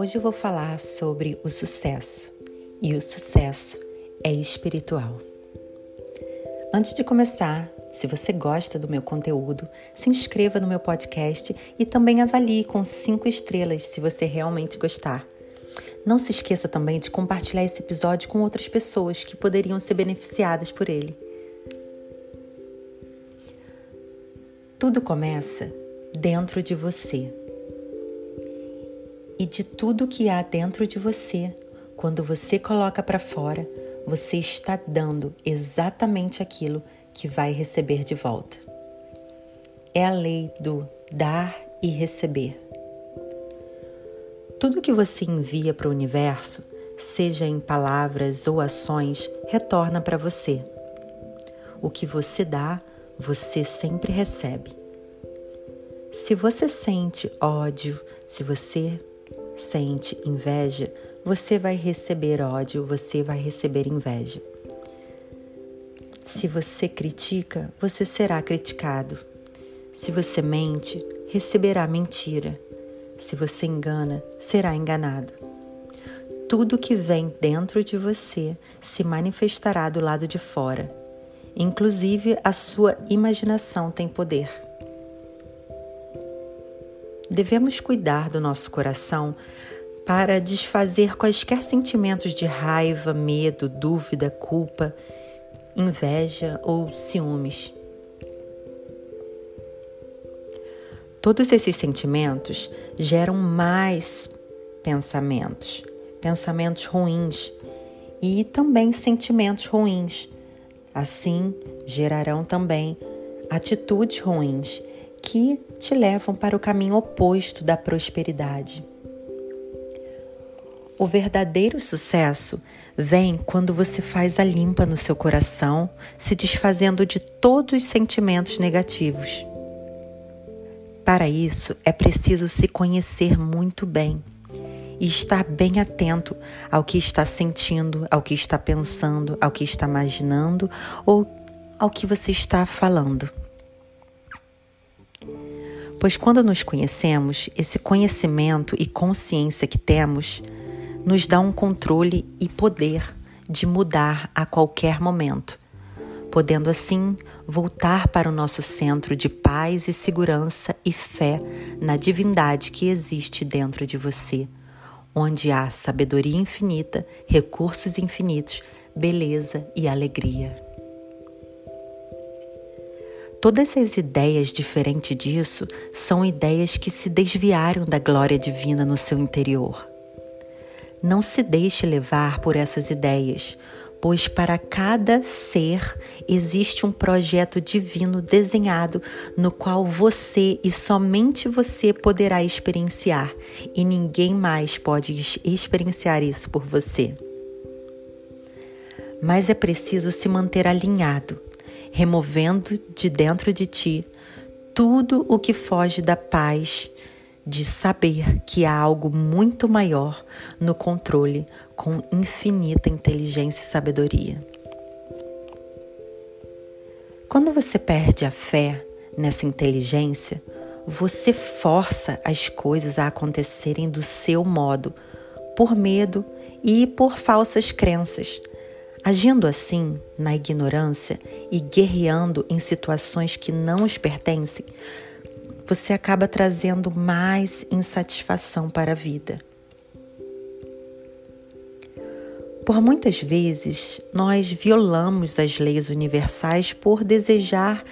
Hoje eu vou falar sobre o sucesso. E o sucesso é espiritual. Antes de começar, se você gosta do meu conteúdo, se inscreva no meu podcast e também avalie com cinco estrelas se você realmente gostar. Não se esqueça também de compartilhar esse episódio com outras pessoas que poderiam ser beneficiadas por ele. Tudo começa dentro de você e de tudo que há dentro de você. Quando você coloca para fora, você está dando exatamente aquilo que vai receber de volta. É a lei do dar e receber. Tudo que você envia para o universo, seja em palavras ou ações, retorna para você. O que você dá, você sempre recebe. Se você sente ódio, se você sente inveja, você vai receber ódio, você vai receber inveja. Se você critica, você será criticado. Se você mente, receberá mentira. Se você engana, será enganado. Tudo que vem dentro de você se manifestará do lado de fora. Inclusive, a sua imaginação tem poder. Devemos cuidar do nosso coração para desfazer quaisquer sentimentos de raiva, medo, dúvida, culpa, inveja ou ciúmes. Todos esses sentimentos geram mais pensamentos, pensamentos ruins e também sentimentos ruins. Assim, gerarão também atitudes ruins que te levam para o caminho oposto da prosperidade. O verdadeiro sucesso vem quando você faz a limpa no seu coração, se desfazendo de todos os sentimentos negativos. Para isso, é preciso se conhecer muito bem e estar bem atento ao que está sentindo, ao que está pensando, ao que está imaginando ou ao que você está falando. Pois quando nos conhecemos, esse conhecimento e consciência que temos nos dá um controle e poder de mudar a qualquer momento, podendo assim voltar para o nosso centro de paz e segurança e fé na divindade que existe dentro de você, onde há sabedoria infinita, recursos infinitos, beleza e alegria. Todas essas ideias diferentes disso são ideias que se desviaram da glória divina no seu interior. Não se deixe levar por essas ideias, pois para cada ser existe um projeto divino desenhado no qual você e somente você poderá experienciar, e ninguém mais pode experienciar isso por você. Mas é preciso se manter alinhado, removendo de dentro de ti tudo o que foge da paz de saber que há algo muito maior no controle com infinita inteligência e sabedoria. Quando você perde a fé nessa inteligência, você força as coisas a acontecerem do seu modo, por medo e por falsas crenças. Agindo assim, na ignorância e guerreando em situações que não os pertencem, você acaba trazendo mais insatisfação para a vida. Por muitas vezes, nós violamos as leis universais por desejar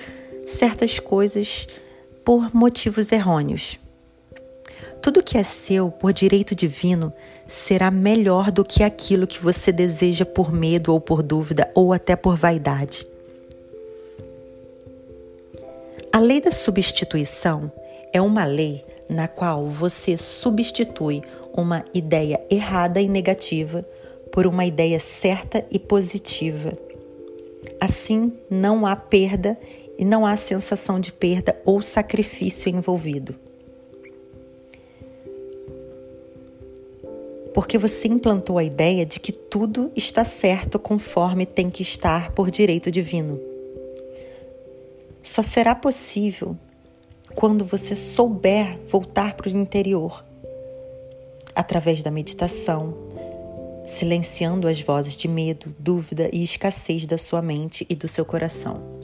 certas coisas por motivos errôneos. Tudo que é seu por direito divino será melhor do que aquilo que você deseja por medo ou por dúvida ou até por vaidade. A lei da substituição é uma lei na qual você substitui uma ideia errada e negativa por uma ideia certa e positiva. Assim, não há perda e não há sensação de perda ou sacrifício envolvido. Porque você implantou a ideia de que tudo está certo conforme tem que estar por direito divino. Só será possível quando você souber voltar para o interior através da meditação, silenciando as vozes de medo, dúvida e escassez da sua mente e do seu coração.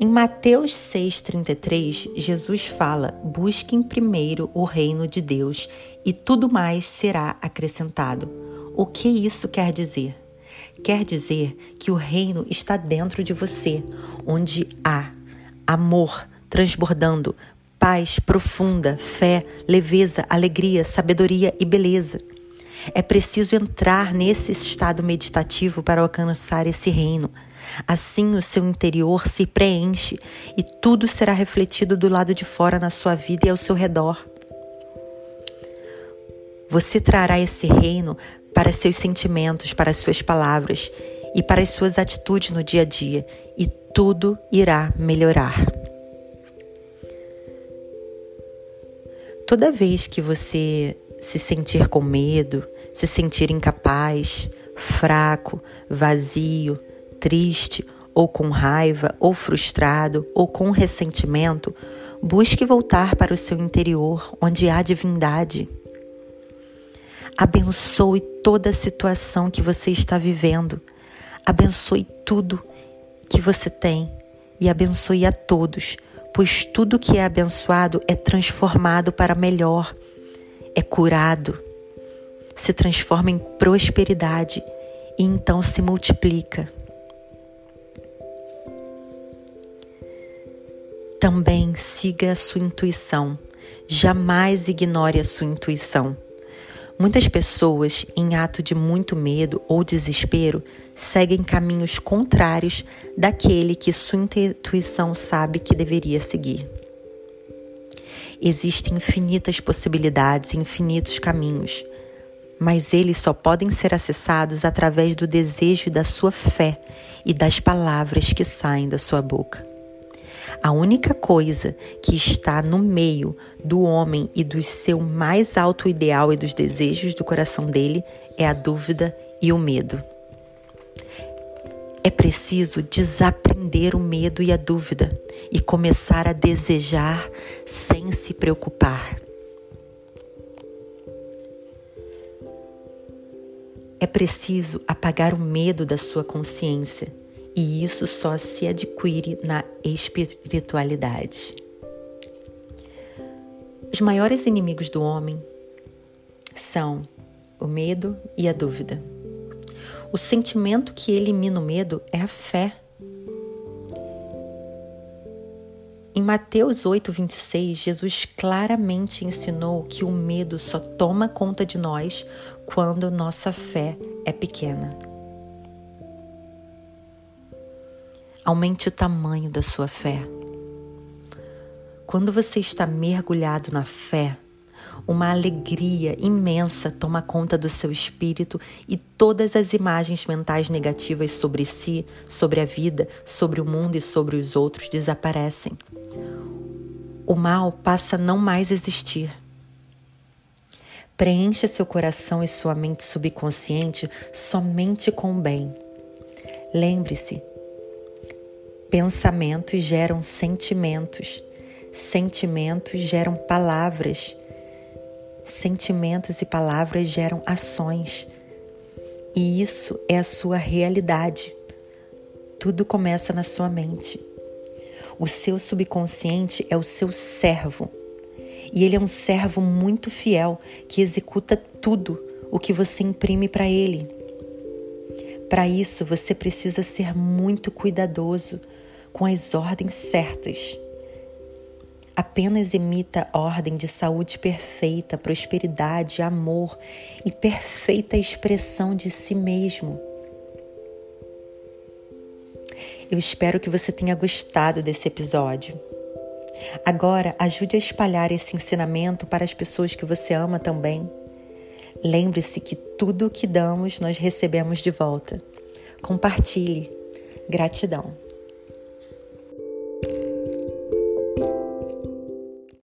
Em Mateus 6,33, Jesus fala: Busquem primeiro o reino de Deus e tudo mais será acrescentado. O que isso quer dizer? Quer dizer que o reino está dentro de você, onde há amor transbordando, paz profunda, fé, leveza, alegria, sabedoria e beleza. É preciso entrar nesse estado meditativo para alcançar esse reino. Assim, o seu interior se preenche e tudo será refletido do lado de fora na sua vida e ao seu redor. Você trará esse reino para seus sentimentos, para as suas palavras e para as suas atitudes no dia a dia, e tudo irá melhorar. Toda vez que você se sentir com medo, se sentir incapaz, fraco, vazio, triste, ou com raiva, ou frustrado, ou com ressentimento, busque voltar para o seu interior, onde há divindade. Abençoe toda a situação que você está vivendo. Abençoe tudo que você tem e abençoe a todos, pois tudo que é abençoado é transformado para melhor, é curado se transforma em prosperidade e então se multiplica. Também siga a sua intuição. Jamais ignore a sua intuição. Muitas pessoas, em ato de muito medo ou desespero, seguem caminhos contrários daquele que sua intuição sabe que deveria seguir. Existem infinitas possibilidades, infinitos caminhos mas eles só podem ser acessados através do desejo da sua fé e das palavras que saem da sua boca. A única coisa que está no meio do homem e do seu mais alto ideal e dos desejos do coração dele é a dúvida e o medo. É preciso desaprender o medo e a dúvida e começar a desejar sem se preocupar. É preciso apagar o medo da sua consciência, e isso só se adquire na espiritualidade. Os maiores inimigos do homem são o medo e a dúvida. O sentimento que elimina o medo é a fé. Em Mateus 8, 26, Jesus claramente ensinou que o medo só toma conta de nós quando nossa fé é pequena. Aumente o tamanho da sua fé. Quando você está mergulhado na fé, uma alegria imensa toma conta do seu espírito e todas as imagens mentais negativas sobre si, sobre a vida, sobre o mundo e sobre os outros desaparecem. O mal passa a não mais existir. Preencha seu coração e sua mente subconsciente somente com o bem. Lembre-se, pensamentos geram sentimentos, sentimentos geram palavras, sentimentos e palavras geram ações. E isso é a sua realidade. Tudo começa na sua mente. O seu subconsciente é o seu servo e ele é um servo muito fiel que executa tudo o que você imprime para ele. Para isso, você precisa ser muito cuidadoso com as ordens certas. Apenas emita ordem de saúde perfeita, prosperidade, amor e perfeita expressão de si mesmo. Eu espero que você tenha gostado desse episódio. Agora, ajude a espalhar esse ensinamento para as pessoas que você ama também. Lembre-se que tudo o que damos nós recebemos de volta. Compartilhe. Gratidão.